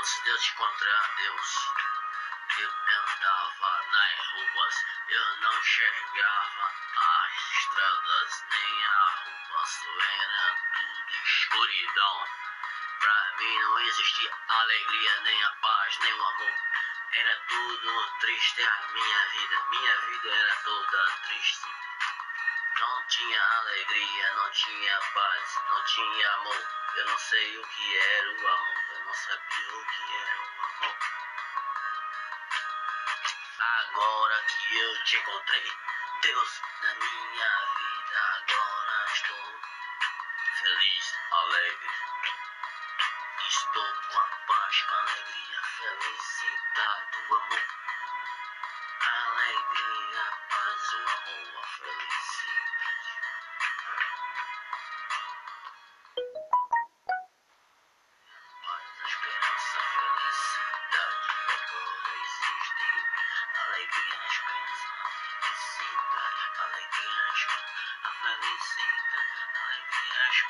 antes de eu te encontrar, Deus, eu andava nas ruas, eu não enxergava as estradas, nem a rua, só era tudo escuridão. Pra mim não existia alegria, nem a paz, nem o amor. Era tudo triste a minha vida, minha vida era toda triste. Não tinha alegria, não tinha paz, não tinha amor. Eu não sei o que era o amor não sabia o que era o amor. Agora que eu te encontrei, Deus, na minha vida, agora estou feliz, alegre. Estou com a paz, com a alegria, felicidade, o amor. Alegria,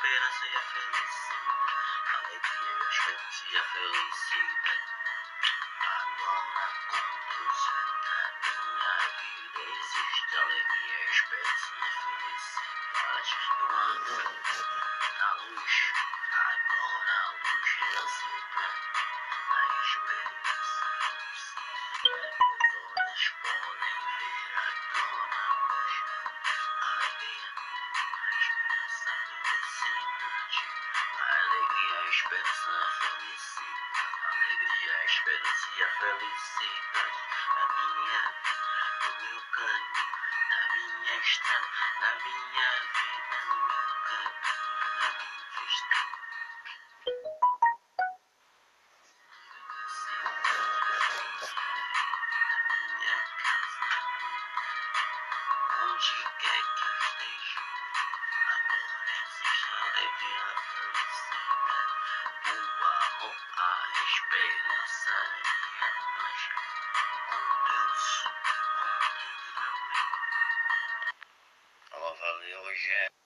esperança e a felicidade. Alegria, a esperança e a felicidade. Agora Deus na minha vida existe alegria, a esperança e a felicidade. Eu ando na luz, agora a luz renasceu pra a felicidade. Na minha vida, no meu caminho, na minha estrada, na minha vida, no meu caminho, na minha estrada. Onde quer que eu esteja, agora existe a alegria, a felicidade, o amor, a esperança Deus,